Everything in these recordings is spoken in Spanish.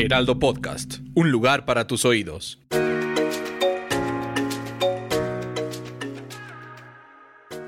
Heraldo Podcast, un lugar para tus oídos.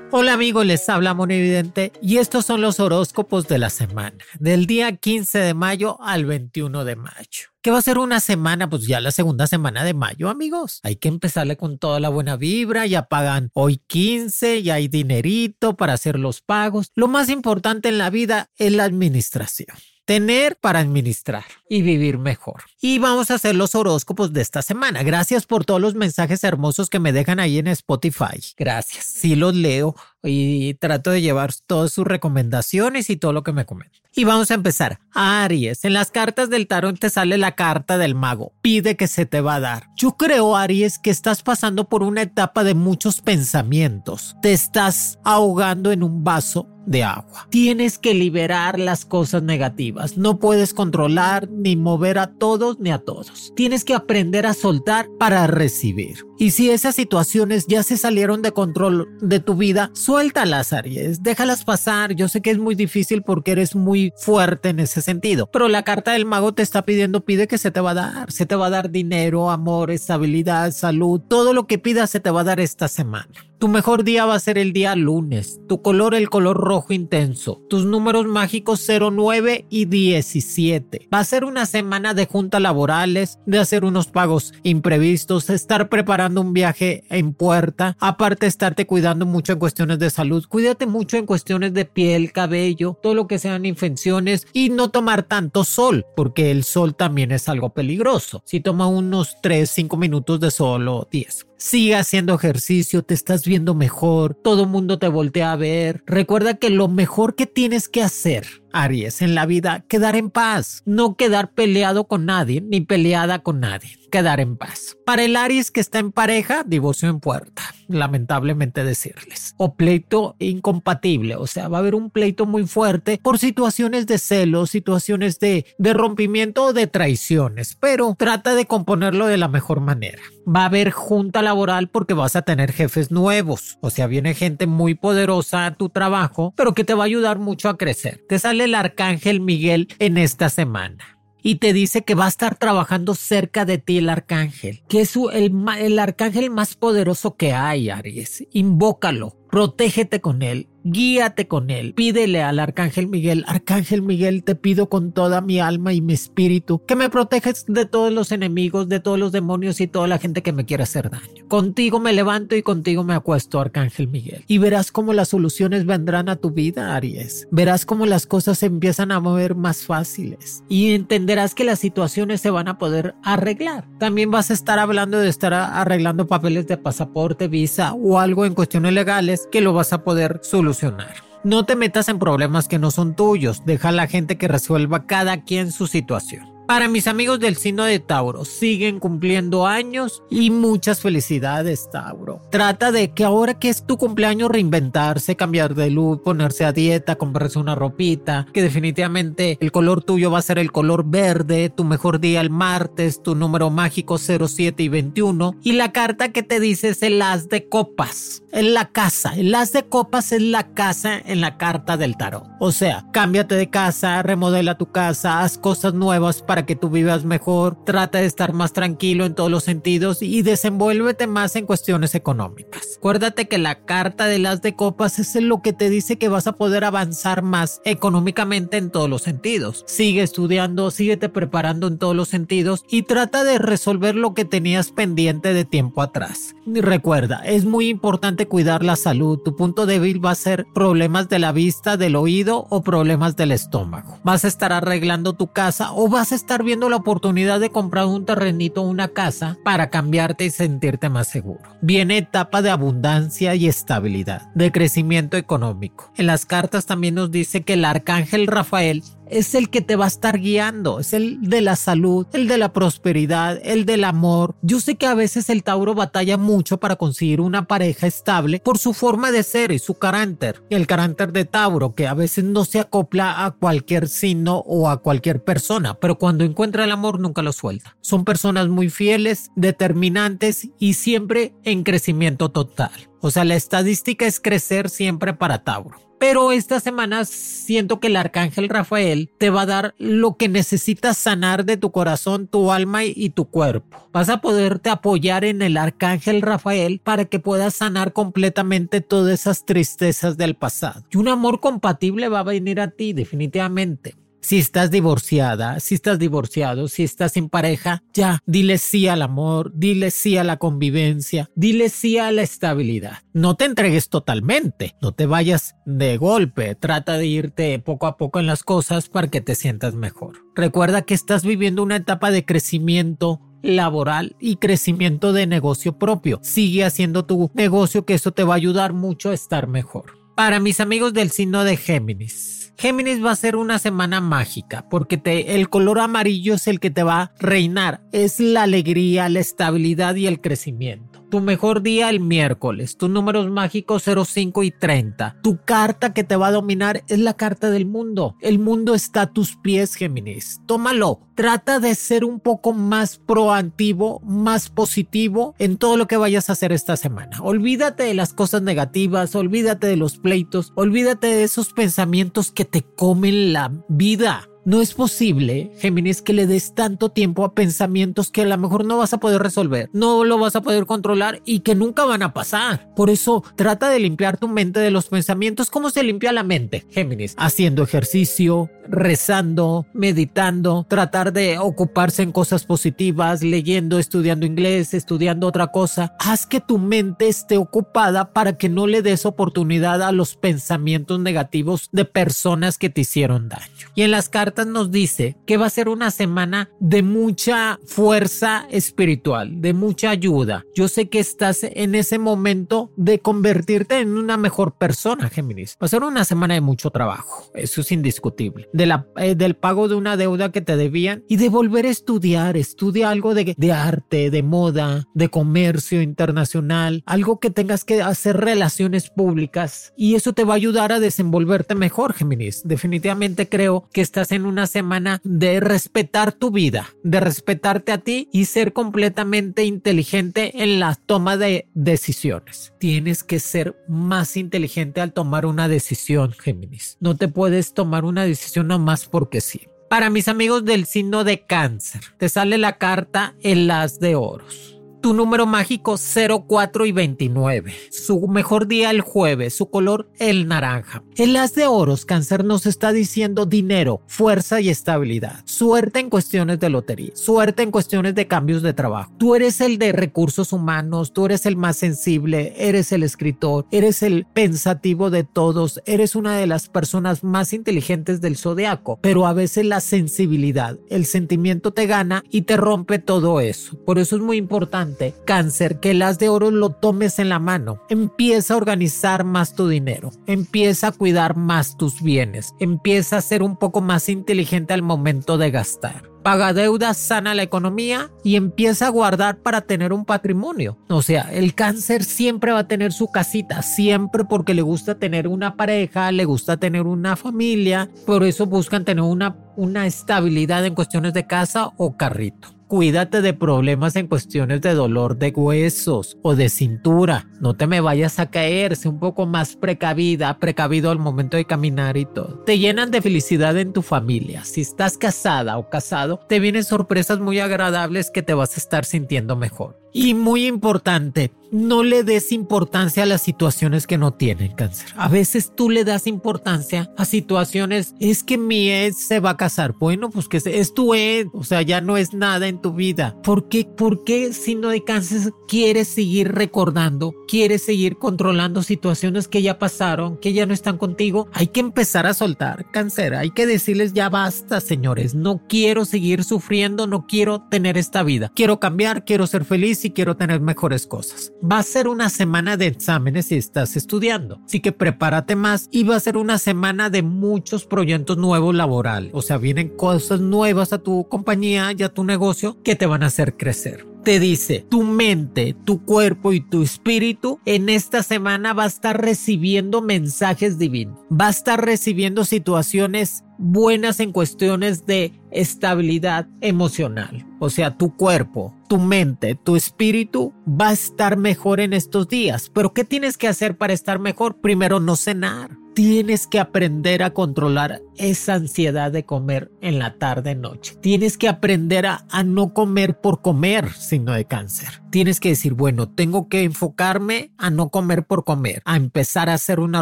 Hola amigos, les habla Evidente y estos son los horóscopos de la semana, del día 15 de mayo al 21 de mayo. ¿Qué va a ser una semana? Pues ya la segunda semana de mayo, amigos. Hay que empezarle con toda la buena vibra, ya pagan hoy 15, ya hay dinerito para hacer los pagos. Lo más importante en la vida es la administración tener para administrar y vivir mejor. Y vamos a hacer los horóscopos de esta semana. Gracias por todos los mensajes hermosos que me dejan ahí en Spotify. Gracias. Sí los leo y trato de llevar todas sus recomendaciones y todo lo que me comentan. Y vamos a empezar. Aries, en las cartas del tarot te sale la carta del mago. Pide que se te va a dar. Yo creo, Aries, que estás pasando por una etapa de muchos pensamientos. Te estás ahogando en un vaso de agua. Tienes que liberar las cosas negativas. No puedes controlar ni mover a todos ni a todos. Tienes que aprender a soltar para recibir. Y si esas situaciones ya se salieron de control de tu vida, suéltalas, Aries, déjalas pasar. Yo sé que es muy difícil porque eres muy fuerte en ese sentido, pero la carta del mago te está pidiendo, pide que se te va a dar. Se te va a dar dinero, amor, estabilidad, salud, todo lo que pidas se te va a dar esta semana. Tu mejor día va a ser el día lunes. Tu color el color rojo intenso. Tus números mágicos 09 y 17. Va a ser una semana de juntas laborales, de hacer unos pagos imprevistos, estar preparando un viaje en puerta, aparte estarte cuidando mucho en cuestiones de salud. Cuídate mucho en cuestiones de piel, cabello, todo lo que sean infecciones y no tomar tanto sol, porque el sol también es algo peligroso. Si toma unos 3, 5 minutos de sol o 10. Sigue haciendo ejercicio, te estás viendo mejor, todo mundo te voltea a ver. Recuerda que lo mejor que tienes que hacer, Aries, en la vida, quedar en paz, no quedar peleado con nadie, ni peleada con nadie, quedar en paz. Para el Aries que está en pareja, divorcio en puerta, lamentablemente decirles. O pleito incompatible, o sea, va a haber un pleito muy fuerte por situaciones de celos, situaciones de, de rompimiento o de traiciones, pero trata de componerlo de la mejor manera. Va a haber junta laboral porque vas a tener jefes nuevos, o sea, viene gente muy poderosa a tu trabajo, pero que te va a ayudar mucho a crecer. Te sale el arcángel Miguel en esta semana y te dice que va a estar trabajando cerca de ti el arcángel, que es el, el, arcángel más poderoso que hay, Aries. Invócalo, protégete con él guíate con él. Pídele al Arcángel Miguel, Arcángel Miguel, te pido con toda mi alma y mi espíritu que me proteges de todos los enemigos, de todos los demonios y toda la gente que me quiera hacer daño. Contigo me levanto y contigo me acuesto, Arcángel Miguel. Y verás cómo las soluciones vendrán a tu vida, Aries. Verás cómo las cosas se empiezan a mover más fáciles y entenderás que las situaciones se van a poder arreglar. También vas a estar hablando de estar arreglando papeles de pasaporte, visa o algo en cuestiones legales que lo vas a poder solucionar no te metas en problemas que no son tuyos, deja a la gente que resuelva cada quien su situación. Para mis amigos del signo de Tauro, siguen cumpliendo años y muchas felicidades, Tauro. Trata de que ahora que es tu cumpleaños reinventarse, cambiar de look, ponerse a dieta, comprarse una ropita, que definitivamente el color tuyo va a ser el color verde, tu mejor día el martes, tu número mágico 07 y 21 y la carta que te dice es el as de copas, en la casa. El as de copas es la casa en la carta del tarot. O sea, cámbiate de casa, remodela tu casa, haz cosas nuevas para que tú vivas mejor, trata de estar más tranquilo en todos los sentidos y desenvuélvete más en cuestiones económicas. Acuérdate que la carta de las de copas es lo que te dice que vas a poder avanzar más económicamente en todos los sentidos. Sigue estudiando, síguete preparando en todos los sentidos y trata de resolver lo que tenías pendiente de tiempo atrás. Recuerda, es muy importante cuidar la salud. Tu punto débil va a ser problemas de la vista, del oído o problemas del estómago. Vas a estar arreglando tu casa o vas a estar viendo la oportunidad de comprar un terrenito o una casa para cambiarte y sentirte más seguro. Viene etapa de abundancia y estabilidad, de crecimiento económico. En las cartas también nos dice que el arcángel Rafael es el que te va a estar guiando, es el de la salud, el de la prosperidad, el del amor. Yo sé que a veces el Tauro batalla mucho para conseguir una pareja estable por su forma de ser y su carácter. El carácter de Tauro, que a veces no se acopla a cualquier signo o a cualquier persona, pero cuando encuentra el amor nunca lo suelta. Son personas muy fieles, determinantes y siempre en crecimiento total. O sea, la estadística es crecer siempre para Tauro. Pero esta semana siento que el arcángel Rafael te va a dar lo que necesitas sanar de tu corazón, tu alma y tu cuerpo. Vas a poderte apoyar en el arcángel Rafael para que puedas sanar completamente todas esas tristezas del pasado. Y un amor compatible va a venir a ti definitivamente. Si estás divorciada, si estás divorciado, si estás sin pareja, ya, dile sí al amor, dile sí a la convivencia, dile sí a la estabilidad. No te entregues totalmente, no te vayas de golpe, trata de irte poco a poco en las cosas para que te sientas mejor. Recuerda que estás viviendo una etapa de crecimiento laboral y crecimiento de negocio propio. Sigue haciendo tu negocio que eso te va a ayudar mucho a estar mejor. Para mis amigos del signo de Géminis, Géminis va a ser una semana mágica porque el color amarillo es el que te va a reinar. Es la alegría, la estabilidad y el crecimiento. Tu mejor día el miércoles. Tus números mágicos 05 y 30. Tu carta que te va a dominar es la carta del mundo. El mundo está a tus pies, Géminis. Tómalo. Trata de ser un poco más proactivo, más positivo en todo lo que vayas a hacer esta semana. Olvídate de las cosas negativas, olvídate de los pleitos, olvídate de esos pensamientos que te comen la vida. No es posible, Géminis, que le des tanto tiempo a pensamientos que a lo mejor no vas a poder resolver, no lo vas a poder controlar y que nunca van a pasar. Por eso trata de limpiar tu mente de los pensamientos. ¿Cómo se limpia la mente, Géminis? Haciendo ejercicio, rezando, meditando, tratar de ocuparse en cosas positivas, leyendo, estudiando inglés, estudiando otra cosa. Haz que tu mente esté ocupada para que no le des oportunidad a los pensamientos negativos de personas que te hicieron daño. Y en las cartas nos dice que va a ser una semana de mucha fuerza espiritual, de mucha ayuda. Yo sé que estás en ese momento de convertirte en una mejor persona, Géminis. Va a ser una semana de mucho trabajo, eso es indiscutible. De la, eh, del pago de una deuda que te debían y de volver a estudiar. Estudia algo de, de arte, de moda, de comercio internacional, algo que tengas que hacer relaciones públicas y eso te va a ayudar a desenvolverte mejor, Géminis. Definitivamente creo que estás en una semana de respetar tu vida, de respetarte a ti y ser completamente inteligente en la toma de decisiones. Tienes que ser más inteligente al tomar una decisión, Géminis. No te puedes tomar una decisión nomás porque sí. Para mis amigos del signo de cáncer, te sale la carta en las de oros tu número mágico 04 y 29. Su mejor día el jueves, su color el naranja. El as de oros, cáncer nos está diciendo dinero, fuerza y estabilidad. Suerte en cuestiones de lotería, suerte en cuestiones de cambios de trabajo. Tú eres el de recursos humanos, tú eres el más sensible, eres el escritor, eres el pensativo de todos, eres una de las personas más inteligentes del zodiaco, pero a veces la sensibilidad, el sentimiento te gana y te rompe todo eso. Por eso es muy importante cáncer, que el as de oro lo tomes en la mano. Empieza a organizar más tu dinero, empieza a cuidar más tus bienes, empieza a ser un poco más inteligente al momento de gastar paga deudas, sana la economía y empieza a guardar para tener un patrimonio. O sea, el cáncer siempre va a tener su casita, siempre porque le gusta tener una pareja, le gusta tener una familia, por eso buscan tener una, una estabilidad en cuestiones de casa o carrito. Cuídate de problemas en cuestiones de dolor de huesos o de cintura. No te me vayas a caer, sé un poco más precavida, precavido al momento de caminar y todo. Te llenan de felicidad en tu familia. Si estás casada o casado, te vienen sorpresas muy agradables que te vas a estar sintiendo mejor. Y muy importante, no le des importancia a las situaciones que no tienen cáncer. A veces tú le das importancia a situaciones, es que mi ex se va a casar. Bueno, pues que es tu ex, o sea, ya no es nada en tu vida. ¿Por qué, por qué si no hay cáncer quieres seguir recordando, quieres seguir controlando situaciones que ya pasaron, que ya no están contigo? Hay que empezar a soltar cáncer, hay que decirles ya basta, señores, no quiero seguir sufriendo, no quiero tener esta vida. Quiero cambiar, quiero ser feliz y quiero tener mejores cosas va a ser una semana de exámenes si estás estudiando. Así que prepárate más y va a ser una semana de muchos proyectos nuevos laborales. O sea, vienen cosas nuevas a tu compañía y a tu negocio que te van a hacer crecer te dice, tu mente, tu cuerpo y tu espíritu en esta semana va a estar recibiendo mensajes divinos, va a estar recibiendo situaciones buenas en cuestiones de estabilidad emocional. O sea, tu cuerpo, tu mente, tu espíritu va a estar mejor en estos días. Pero ¿qué tienes que hacer para estar mejor? Primero, no cenar. Tienes que aprender a controlar esa ansiedad de comer en la tarde noche. Tienes que aprender a, no comer por comer, sino de cáncer. Tienes que decir, bueno, tengo que enfocarme a no comer por comer, a empezar a hacer una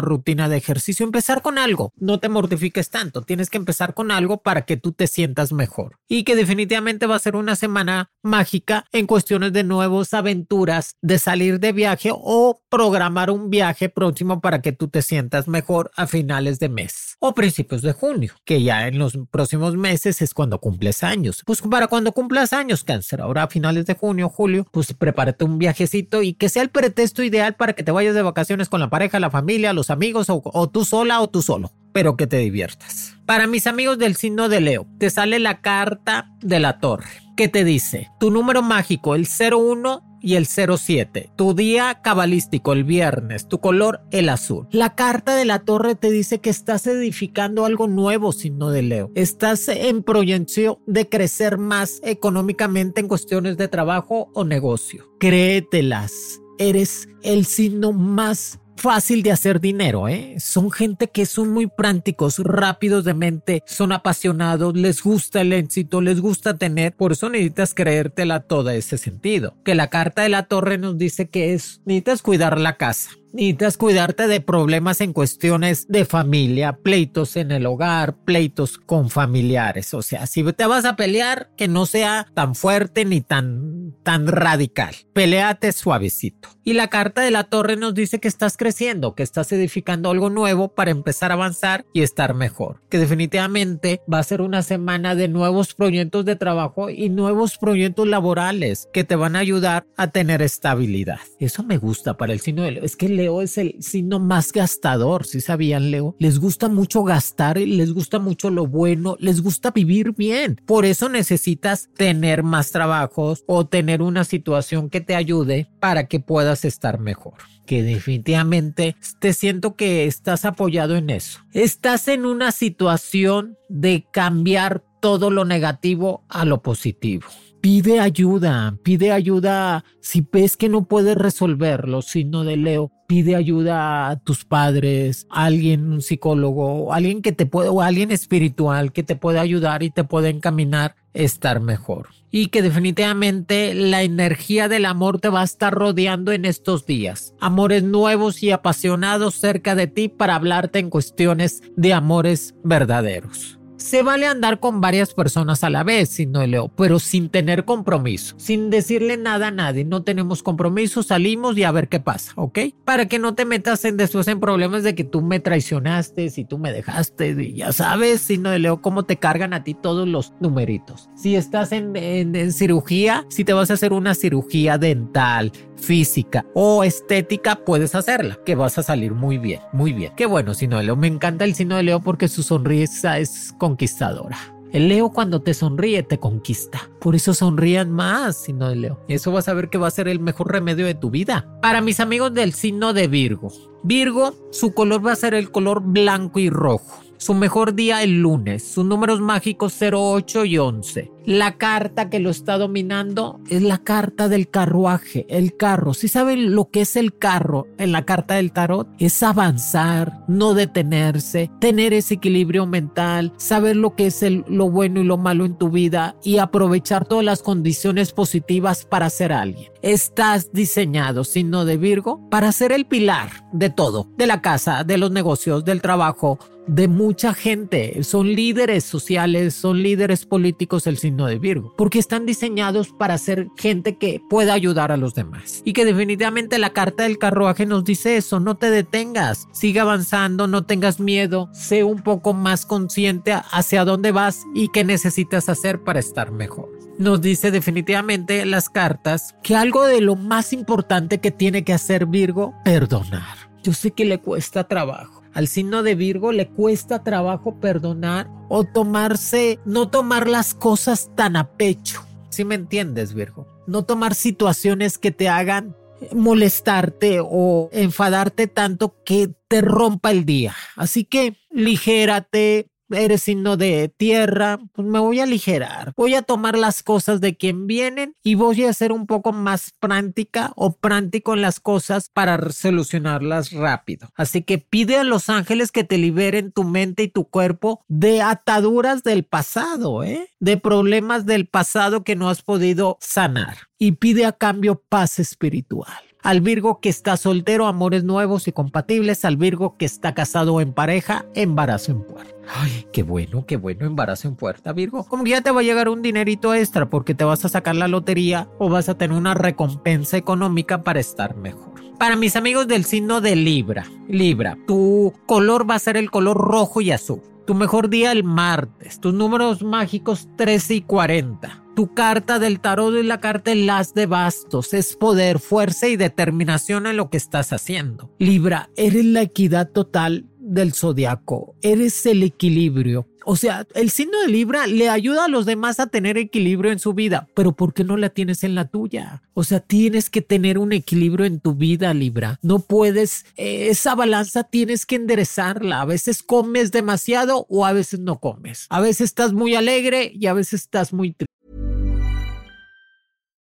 rutina de ejercicio, empezar con algo. No te mortifiques tanto, tienes que empezar con algo para que tú te sientas mejor. Y que definitivamente va a ser una semana mágica en cuestiones de nuevas aventuras, de salir de viaje o programar un viaje próximo para que tú te sientas mejor a finales de mes o principios de junio, que ya en los próximos meses es cuando cumples años. Pues para cuando cumplas años, cáncer, ahora a finales de junio, julio, pues prepárate un viajecito y que sea el pretexto ideal para que te vayas de vacaciones con la pareja, la familia, los amigos o, o tú sola o tú solo pero que te diviertas. Para mis amigos del signo de Leo, te sale la carta de la torre. ¿Qué te dice? Tu número mágico, el 01 y el 07. Tu día cabalístico, el viernes. Tu color, el azul. La carta de la torre te dice que estás edificando algo nuevo, signo de Leo. Estás en proyección de crecer más económicamente en cuestiones de trabajo o negocio. Créetelas. Eres el signo más fácil de hacer dinero, ¿eh? Son gente que son muy prácticos, rápidos de mente, son apasionados, les gusta el éxito, les gusta tener, por eso necesitas creértela todo ese sentido. Que la carta de la torre nos dice que es, necesitas cuidar la casa necesitas cuidarte de problemas en cuestiones de familia, pleitos en el hogar, pleitos con familiares. O sea, si te vas a pelear, que no sea tan fuerte ni tan, tan radical. Peleate suavecito. Y la carta de la torre nos dice que estás creciendo, que estás edificando algo nuevo para empezar a avanzar y estar mejor. Que definitivamente va a ser una semana de nuevos proyectos de trabajo y nuevos proyectos laborales que te van a ayudar a tener estabilidad. Eso me gusta para el signo de Es que el Leo es el signo más gastador, si sabían Leo. Les gusta mucho gastar, les gusta mucho lo bueno, les gusta vivir bien. Por eso necesitas tener más trabajos o tener una situación que te ayude para que puedas estar mejor que definitivamente te siento que estás apoyado en eso. Estás en una situación de cambiar todo lo negativo a lo positivo pide ayuda, pide ayuda si ves que no puedes resolverlo, signo de Leo, pide ayuda a tus padres, a alguien, un psicólogo, alguien que te puede, alguien espiritual que te puede ayudar y te puede encaminar a estar mejor. Y que definitivamente la energía del amor te va a estar rodeando en estos días. Amores nuevos y apasionados cerca de ti para hablarte en cuestiones de amores verdaderos. Se vale andar con varias personas a la vez, si no leo, pero sin tener compromiso, sin decirle nada a nadie. No tenemos compromiso, salimos y a ver qué pasa, ¿ok? Para que no te metas en después en problemas de que tú me traicionaste, si tú me dejaste, y ya sabes, si no leo, cómo te cargan a ti todos los numeritos. Si estás en, en cirugía, si te vas a hacer una cirugía dental, física o estética, puedes hacerla, que vas a salir muy bien, muy bien. Qué bueno, Sino de Leo. Me encanta el Sino de Leo porque su sonrisa es conquistadora. El Leo cuando te sonríe te conquista. Por eso sonrían más, Sino de Leo. Eso vas a ver que va a ser el mejor remedio de tu vida. Para mis amigos del signo de Virgo. Virgo, su color va a ser el color blanco y rojo Su mejor día el lunes. Sus números mágicos 08 y 11. La carta que lo está dominando es la carta del carruaje, el carro. Si saben lo que es el carro en la carta del tarot, es avanzar, no detenerse, tener ese equilibrio mental, saber lo que es el, lo bueno y lo malo en tu vida y aprovechar todas las condiciones positivas para ser alguien. Estás diseñado, signo de Virgo, para ser el pilar de todo, de la casa, de los negocios, del trabajo, de mucha gente. Son líderes sociales, son líderes políticos el signo de Virgo, porque están diseñados para ser gente que pueda ayudar a los demás. Y que definitivamente la carta del carruaje nos dice eso, no te detengas, sigue avanzando, no tengas miedo, sé un poco más consciente hacia dónde vas y qué necesitas hacer para estar mejor. Nos dice definitivamente las cartas que algo de lo más importante que tiene que hacer Virgo, perdonar. Yo sé que le cuesta trabajo al signo de Virgo le cuesta trabajo perdonar o tomarse, no tomar las cosas tan a pecho. ¿Sí me entiendes, Virgo? No tomar situaciones que te hagan molestarte o enfadarte tanto que te rompa el día. Así que ligérate, eres signo de tierra, pues me voy a aligerar. Voy a tomar las cosas de quien vienen y voy a ser un poco más práctica o práctico en las cosas para solucionarlas rápido. Así que pide a los ángeles que te liberen tu mente y tu cuerpo de ataduras del pasado, ¿eh? de problemas del pasado que no has podido sanar. Y pide a cambio paz espiritual al Virgo que está soltero, amores nuevos y compatibles, al Virgo que está casado en pareja, embarazo en puerta. Ay, qué bueno, qué bueno, embarazo en puerta, Virgo. Como que ya te va a llegar un dinerito extra porque te vas a sacar la lotería o vas a tener una recompensa económica para estar mejor. Para mis amigos del signo de Libra, Libra, tu color va a ser el color rojo y azul. Tu mejor día el martes. Tus números mágicos 13 y 40. Tu carta del tarot es la carta de las de bastos. Es poder, fuerza y determinación en lo que estás haciendo. Libra, eres la equidad total del zodiaco. Eres el equilibrio. O sea, el signo de Libra le ayuda a los demás a tener equilibrio en su vida, pero ¿por qué no la tienes en la tuya? O sea, tienes que tener un equilibrio en tu vida, Libra. No puedes, eh, esa balanza tienes que enderezarla. A veces comes demasiado o a veces no comes. A veces estás muy alegre y a veces estás muy triste.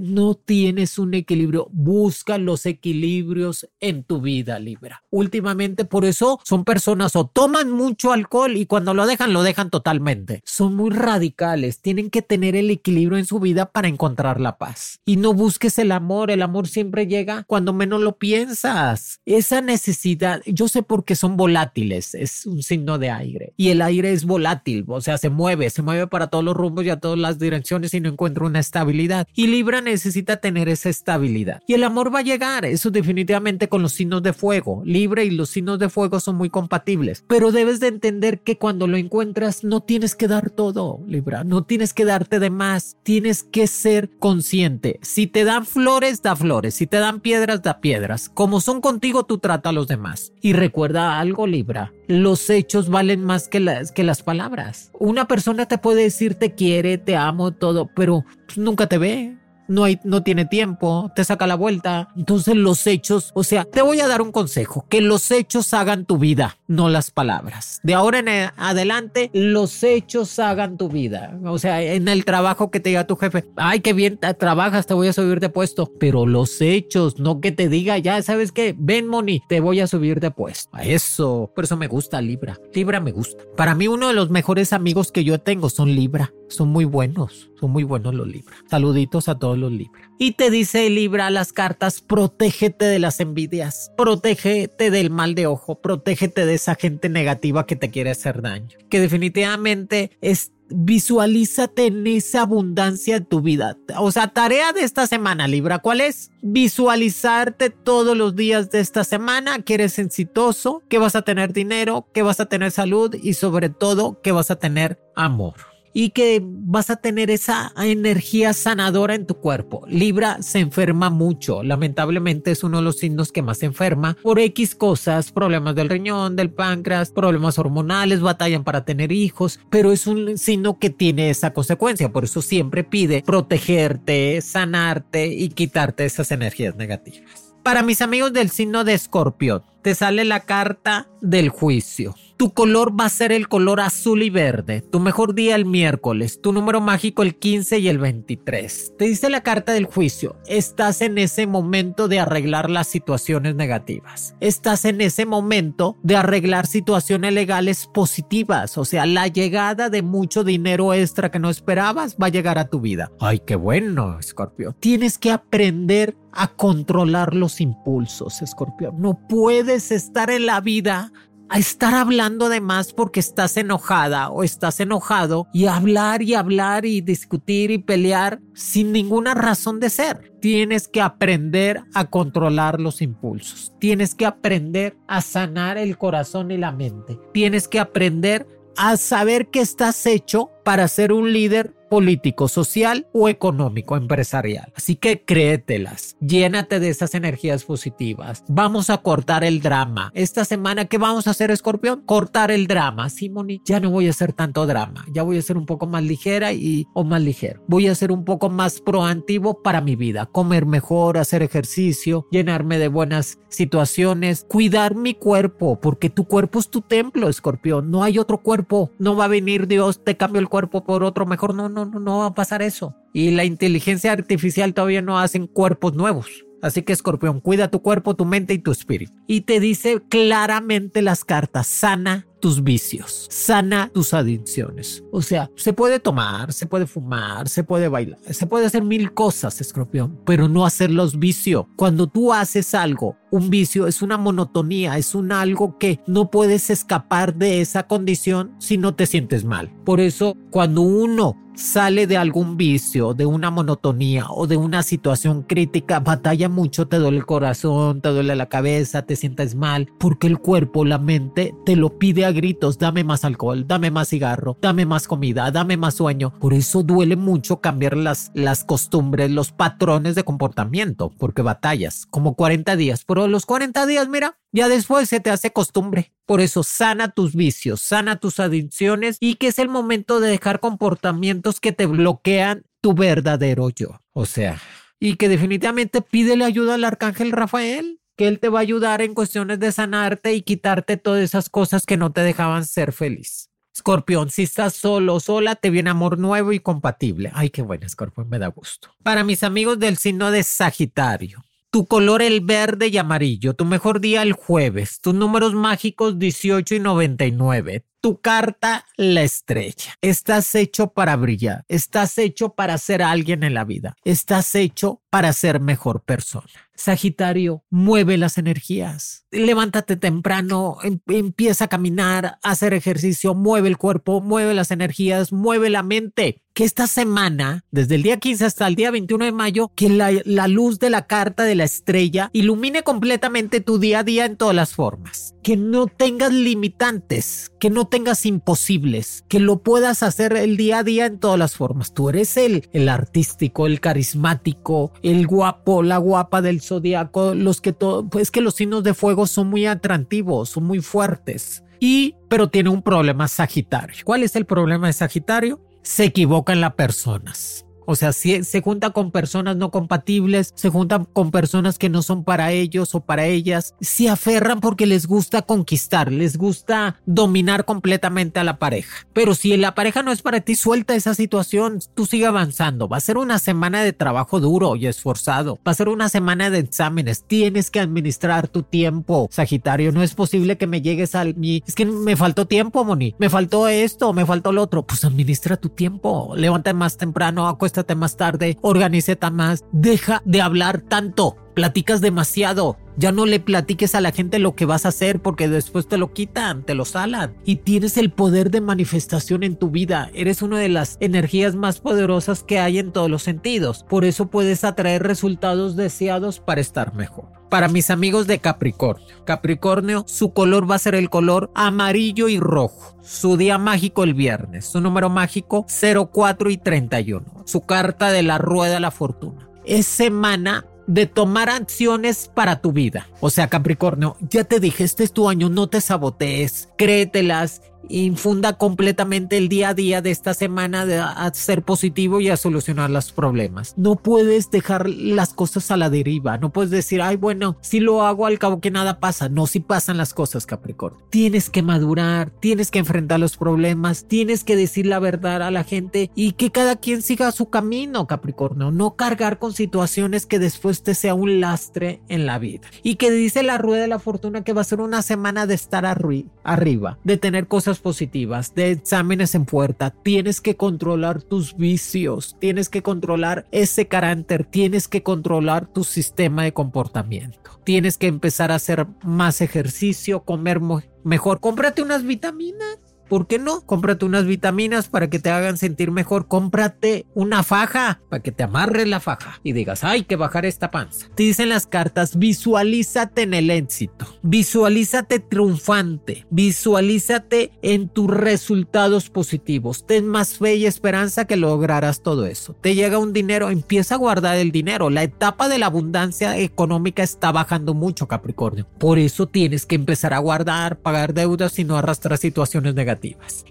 No tienes un equilibrio. Busca los equilibrios en tu vida, Libra. Últimamente, por eso son personas o toman mucho alcohol y cuando lo dejan, lo dejan totalmente. Son muy radicales. Tienen que tener el equilibrio en su vida para encontrar la paz. Y no busques el amor. El amor siempre llega cuando menos lo piensas. Esa necesidad, yo sé por qué son volátiles. Es un signo de aire. Y el aire es volátil. O sea, se mueve, se mueve para todos los rumbos y a todas las direcciones y no encuentra una estabilidad. Libra necesita tener esa estabilidad. Y el amor va a llegar, eso definitivamente con los signos de fuego. Libra y los signos de fuego son muy compatibles. Pero debes de entender que cuando lo encuentras no tienes que dar todo, Libra. No tienes que darte de más. Tienes que ser consciente. Si te dan flores, da flores. Si te dan piedras, da piedras. Como son contigo, tú trata a los demás. Y recuerda algo, Libra. Los hechos valen más que las, que las palabras. Una persona te puede decir te quiere, te amo, todo, pero nunca te ve no, hay, no tiene tiempo, te saca la vuelta. Entonces los hechos, o sea, te voy a dar un consejo, que los hechos hagan tu vida, no las palabras. De ahora en adelante, los hechos hagan tu vida. O sea, en el trabajo que te diga tu jefe, ay, qué bien trabajas, te voy a subir de puesto, pero los hechos, no que te diga, ya sabes que, ven Moni, te voy a subir de puesto. A eso, por eso me gusta Libra. Libra me gusta. Para mí uno de los mejores amigos que yo tengo son Libra. Son muy buenos, son muy buenos los Libra. Saluditos a todos los Libra. Y te dice Libra las cartas, protégete de las envidias, protégete del mal de ojo, protégete de esa gente negativa que te quiere hacer daño. Que definitivamente es visualízate en esa abundancia en tu vida. O sea, tarea de esta semana, Libra, ¿cuál es? Visualizarte todos los días de esta semana que eres exitoso, que vas a tener dinero, que vas a tener salud y sobre todo que vas a tener amor y que vas a tener esa energía sanadora en tu cuerpo. Libra se enferma mucho, lamentablemente es uno de los signos que más se enferma por X cosas, problemas del riñón, del páncreas, problemas hormonales, batallan para tener hijos, pero es un signo que tiene esa consecuencia, por eso siempre pide protegerte, sanarte y quitarte esas energías negativas. Para mis amigos del signo de Escorpión, te sale la carta del juicio. Tu color va a ser el color azul y verde. Tu mejor día el miércoles. Tu número mágico el 15 y el 23. Te dice la carta del juicio. Estás en ese momento de arreglar las situaciones negativas. Estás en ese momento de arreglar situaciones legales positivas. O sea, la llegada de mucho dinero extra que no esperabas va a llegar a tu vida. Ay, qué bueno, Escorpio. Tienes que aprender a controlar los impulsos, Escorpio. No puedes estar en la vida a estar hablando de más porque estás enojada o estás enojado y hablar y hablar y discutir y pelear sin ninguna razón de ser. Tienes que aprender a controlar los impulsos. Tienes que aprender a sanar el corazón y la mente. Tienes que aprender a saber que estás hecho para ser un líder político, social o económico, empresarial. Así que créetelas, llénate de esas energías positivas. Vamos a cortar el drama. Esta semana, ¿qué vamos a hacer, Escorpión? Cortar el drama. Sí, Moni, ya no voy a hacer tanto drama. Ya voy a ser un poco más ligera y o más ligero. Voy a ser un poco más proactivo para mi vida. Comer mejor, hacer ejercicio, llenarme de buenas situaciones, cuidar mi cuerpo, porque tu cuerpo es tu templo, Escorpión. No hay otro cuerpo. No va a venir Dios, te cambio el cuerpo por otro mejor. No, no, no, no va a pasar eso. Y la inteligencia artificial todavía no hacen cuerpos nuevos. Así que escorpión, cuida tu cuerpo, tu mente y tu espíritu. Y te dice claramente las cartas, sana tus vicios, sana tus adicciones. O sea, se puede tomar, se puede fumar, se puede bailar, se puede hacer mil cosas, escorpión, pero no hacerlos vicio. Cuando tú haces algo, un vicio es una monotonía, es un algo que no puedes escapar de esa condición si no te sientes mal. Por eso, cuando uno sale de algún vicio, de una monotonía o de una situación crítica, batalla mucho, te duele el corazón, te duele la cabeza, te sientes mal, porque el cuerpo, la mente te lo pide a gritos, dame más alcohol, dame más cigarro, dame más comida, dame más sueño. Por eso duele mucho cambiar las, las costumbres, los patrones de comportamiento, porque batallas como 40 días, pero los 40 días, mira, ya después se te hace costumbre. Por eso sana tus vicios, sana tus adicciones y que es el momento de dejar comportamientos que te bloquean tu verdadero yo. O sea, y que definitivamente pídele ayuda al arcángel Rafael que Él te va a ayudar en cuestiones de sanarte y quitarte todas esas cosas que no te dejaban ser feliz. Escorpión, si estás solo sola, te viene amor nuevo y compatible. Ay, qué bueno, Escorpión, me da gusto. Para mis amigos del signo de Sagitario, tu color el verde y amarillo, tu mejor día el jueves, tus números mágicos 18 y 99, tu carta, la estrella. Estás hecho para brillar, estás hecho para ser alguien en la vida, estás hecho para ser mejor persona. Sagitario, mueve las energías. Levántate temprano, em, empieza a caminar, a hacer ejercicio, mueve el cuerpo, mueve las energías, mueve la mente. Que esta semana, desde el día 15 hasta el día 21 de mayo, que la, la luz de la carta de la estrella ilumine completamente tu día a día en todas las formas. Que no tengas limitantes, que no tengas imposibles, que lo puedas hacer el día a día en todas las formas. Tú eres el, el artístico, el carismático, el guapo, la guapa del zodiaco, los que todo, pues que los signos de fuego son muy atractivos, son muy fuertes. Y, pero tiene un problema Sagitario. ¿Cuál es el problema de Sagitario? Se equivocan las personas. O sea, si se junta con personas no compatibles, se juntan con personas que no son para ellos o para ellas, se aferran porque les gusta conquistar, les gusta dominar completamente a la pareja. Pero si la pareja no es para ti, suelta esa situación, tú sigue avanzando. Va a ser una semana de trabajo duro y esforzado. Va a ser una semana de exámenes. Tienes que administrar tu tiempo, Sagitario. No es posible que me llegues al mi. Es que me faltó tiempo, Moni. Me faltó esto, me faltó lo otro. Pues administra tu tiempo. Levanta más temprano, acuesta más tarde, organízate más, deja de hablar tanto, platicas demasiado. Ya no le platiques a la gente lo que vas a hacer porque después te lo quitan, te lo salan. Y tienes el poder de manifestación en tu vida. Eres una de las energías más poderosas que hay en todos los sentidos. Por eso puedes atraer resultados deseados para estar mejor. Para mis amigos de Capricornio. Capricornio, su color va a ser el color amarillo y rojo. Su día mágico el viernes. Su número mágico 04 y 31. Su carta de la rueda de la fortuna. Es semana de tomar acciones para tu vida. O sea, Capricornio, ya te dije, este es tu año, no te sabotees, créetelas infunda completamente el día a día de esta semana de a ser positivo y a solucionar los problemas. No puedes dejar las cosas a la deriva, no puedes decir, ay, bueno, si lo hago al cabo que nada pasa. No, si pasan las cosas, Capricornio. Tienes que madurar, tienes que enfrentar los problemas, tienes que decir la verdad a la gente y que cada quien siga su camino, Capricornio. No cargar con situaciones que después te sea un lastre en la vida. Y que dice la rueda de la fortuna que va a ser una semana de estar arriba, de tener cosas positivas, de exámenes en puerta, tienes que controlar tus vicios, tienes que controlar ese carácter, tienes que controlar tu sistema de comportamiento. Tienes que empezar a hacer más ejercicio, comer mejor. Cómprate unas vitaminas ¿Por qué no? Cómprate unas vitaminas para que te hagan sentir mejor. Cómprate una faja para que te amarres la faja y digas, hay que bajar esta panza. Te dicen las cartas, visualízate en el éxito, visualízate triunfante, visualízate en tus resultados positivos. Ten más fe y esperanza que lograrás todo eso. Te llega un dinero, empieza a guardar el dinero. La etapa de la abundancia económica está bajando mucho, Capricornio. Por eso tienes que empezar a guardar, pagar deudas y no arrastrar situaciones negativas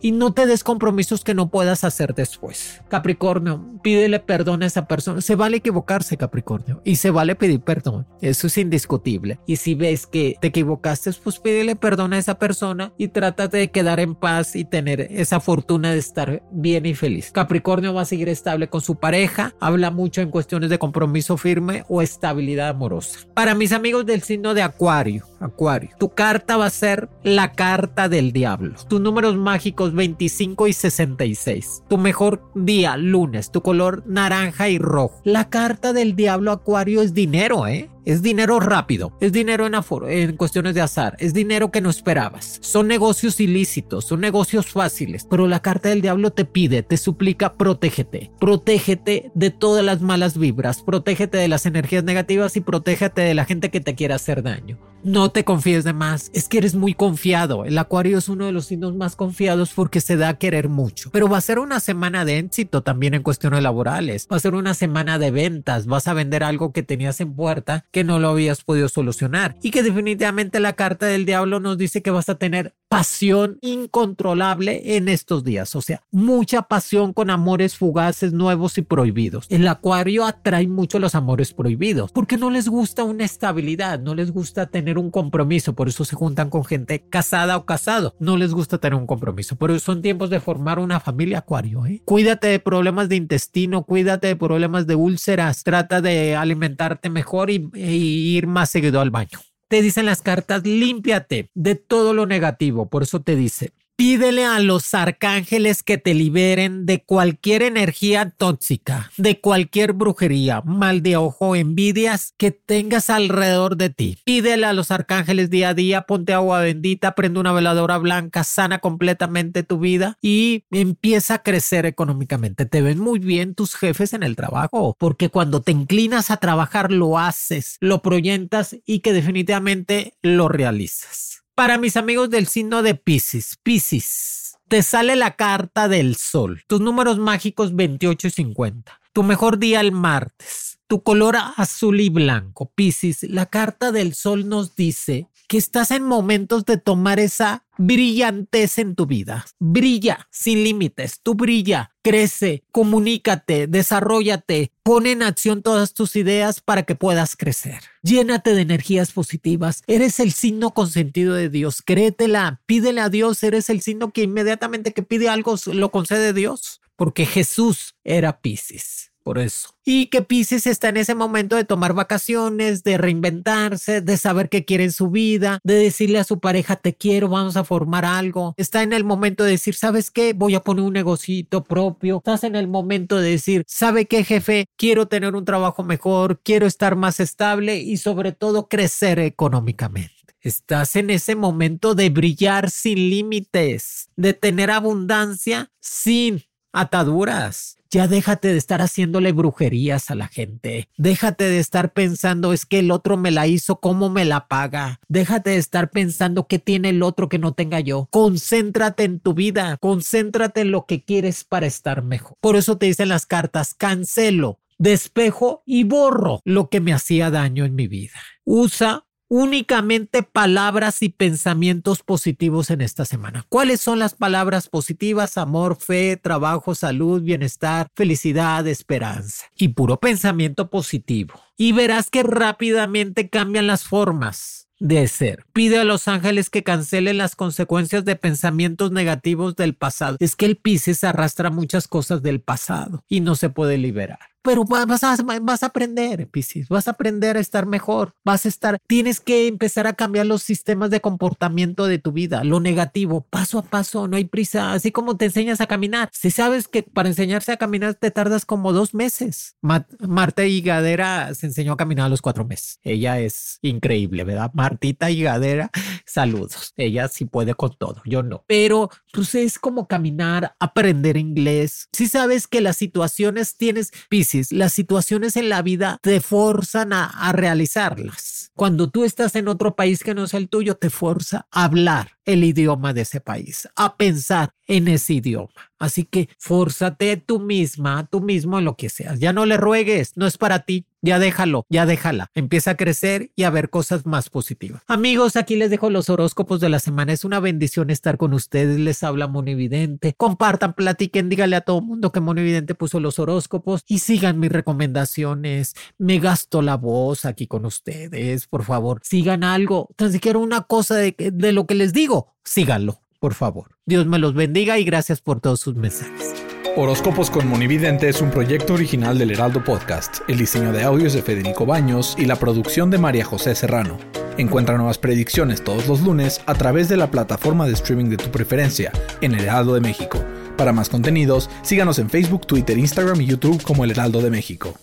y no te des compromisos que no puedas hacer después. Capricornio, pídele perdón a esa persona. Se vale equivocarse, Capricornio, y se vale pedir perdón. Eso es indiscutible. Y si ves que te equivocaste, pues pídele perdón a esa persona y trátate de quedar en paz y tener esa fortuna de estar bien y feliz. Capricornio va a seguir estable con su pareja, habla mucho en cuestiones de compromiso firme o estabilidad amorosa. Para mis amigos del signo de Acuario, Acuario, tu carta va a ser la carta del diablo. Tu mágicos 25 y 66. Tu mejor día, lunes, tu color naranja y rojo. La carta del diablo acuario es dinero, ¿eh? Es dinero rápido, es dinero en, aforo, en cuestiones de azar, es dinero que no esperabas. Son negocios ilícitos, son negocios fáciles, pero la carta del diablo te pide, te suplica, protégete. Protégete de todas las malas vibras, protégete de las energías negativas y protégete de la gente que te quiera hacer daño. No te confíes de más, es que eres muy confiado. El acuario es uno de los signos más confiados porque se da a querer mucho. Pero va a ser una semana de éxito también en cuestiones laborales. Va a ser una semana de ventas, vas a vender algo que tenías en puerta que no lo habías podido solucionar. Y que definitivamente la carta del diablo nos dice que vas a tener pasión incontrolable en estos días, o sea, mucha pasión con amores fugaces, nuevos y prohibidos. El acuario atrae mucho los amores prohibidos porque no les gusta una estabilidad, no les gusta tener un compromiso, por eso se juntan con gente casada o casado, no les gusta tener un compromiso, pero son tiempos de formar una familia acuario. ¿eh? Cuídate de problemas de intestino, cuídate de problemas de úlceras, trata de alimentarte mejor y, y ir más seguido al baño te dicen las cartas, límpiate de todo lo negativo. Por eso te dice, Pídele a los arcángeles que te liberen de cualquier energía tóxica, de cualquier brujería, mal de ojo, envidias que tengas alrededor de ti. Pídele a los arcángeles día a día, ponte agua bendita, prende una veladora blanca, sana completamente tu vida y empieza a crecer económicamente. Te ven muy bien tus jefes en el trabajo, porque cuando te inclinas a trabajar lo haces, lo proyectas y que definitivamente lo realizas. Para mis amigos del signo de Pisces, Pisces, te sale la carta del sol. Tus números mágicos 28 y 50. Tu mejor día el martes. Tu color azul y blanco. Pisces, la carta del sol nos dice que estás en momentos de tomar esa brillantez en tu vida. Brilla sin límites, tú brilla, crece, comunícate, desarrollate, pone en acción todas tus ideas para que puedas crecer. Llénate de energías positivas. Eres el signo consentido de Dios. Créetela, pídele a Dios. Eres el signo que inmediatamente que pide algo lo concede Dios. Porque Jesús era Piscis por eso. Y que Pisces está en ese momento de tomar vacaciones, de reinventarse, de saber qué quiere en su vida, de decirle a su pareja, te quiero, vamos a formar algo. Está en el momento de decir, ¿sabes qué? Voy a poner un negocito propio. Estás en el momento de decir, ¿sabe qué, jefe? Quiero tener un trabajo mejor, quiero estar más estable y sobre todo crecer económicamente. Estás en ese momento de brillar sin límites, de tener abundancia sin ataduras. Ya déjate de estar haciéndole brujerías a la gente. Déjate de estar pensando es que el otro me la hizo, cómo me la paga. Déjate de estar pensando qué tiene el otro que no tenga yo. Concéntrate en tu vida. Concéntrate en lo que quieres para estar mejor. Por eso te dicen las cartas, cancelo, despejo y borro lo que me hacía daño en mi vida. Usa únicamente palabras y pensamientos positivos en esta semana. ¿Cuáles son las palabras positivas? Amor, fe, trabajo, salud, bienestar, felicidad, esperanza. Y puro pensamiento positivo. Y verás que rápidamente cambian las formas de ser. Pide a los ángeles que cancelen las consecuencias de pensamientos negativos del pasado. Es que el Pisces arrastra muchas cosas del pasado y no se puede liberar pero vas a, vas a aprender, Piscis, vas a aprender a estar mejor, vas a estar, tienes que empezar a cambiar los sistemas de comportamiento de tu vida, lo negativo, paso a paso, no hay prisa, así como te enseñas a caminar. Si sabes que para enseñarse a caminar te tardas como dos meses. Marta Higadera se enseñó a caminar a los cuatro meses. Ella es increíble, ¿verdad? Martita Higadera, saludos. Ella sí puede con todo, yo no. Pero pues es como caminar, aprender inglés. Si sabes que las situaciones tienes, Piscis, las situaciones en la vida te forzan a, realizarlas. Cuando tú estás en otro país que no es el tuyo, te fuerza a hablar el idioma de ese país, a pensar en ese idioma. Así que fórzate tú misma, tú mismo en lo que seas. Ya no le ruegues, no es para ti. Ya déjalo, ya déjala. Empieza a crecer y a ver cosas más positivas. Amigos, aquí les dejo los horóscopos de la semana. Es una bendición estar con ustedes. Les habla Monividente. Compartan, platiquen, díganle a todo mundo que Monividente puso los horóscopos y sigan mis recomendaciones. Me gasto la voz aquí con ustedes. Por favor, sigan algo, tan siquiera una cosa de lo que les digo. Síganlo, por favor. Dios me los bendiga y gracias por todos sus mensajes. Horóscopos con Monividente es un proyecto original del Heraldo Podcast. El diseño de audios de Federico Baños y la producción de María José Serrano. Encuentra nuevas predicciones todos los lunes a través de la plataforma de streaming de tu preferencia en El Heraldo de México. Para más contenidos, síganos en Facebook, Twitter, Instagram y YouTube como El Heraldo de México.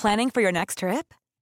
Planning for your next trip?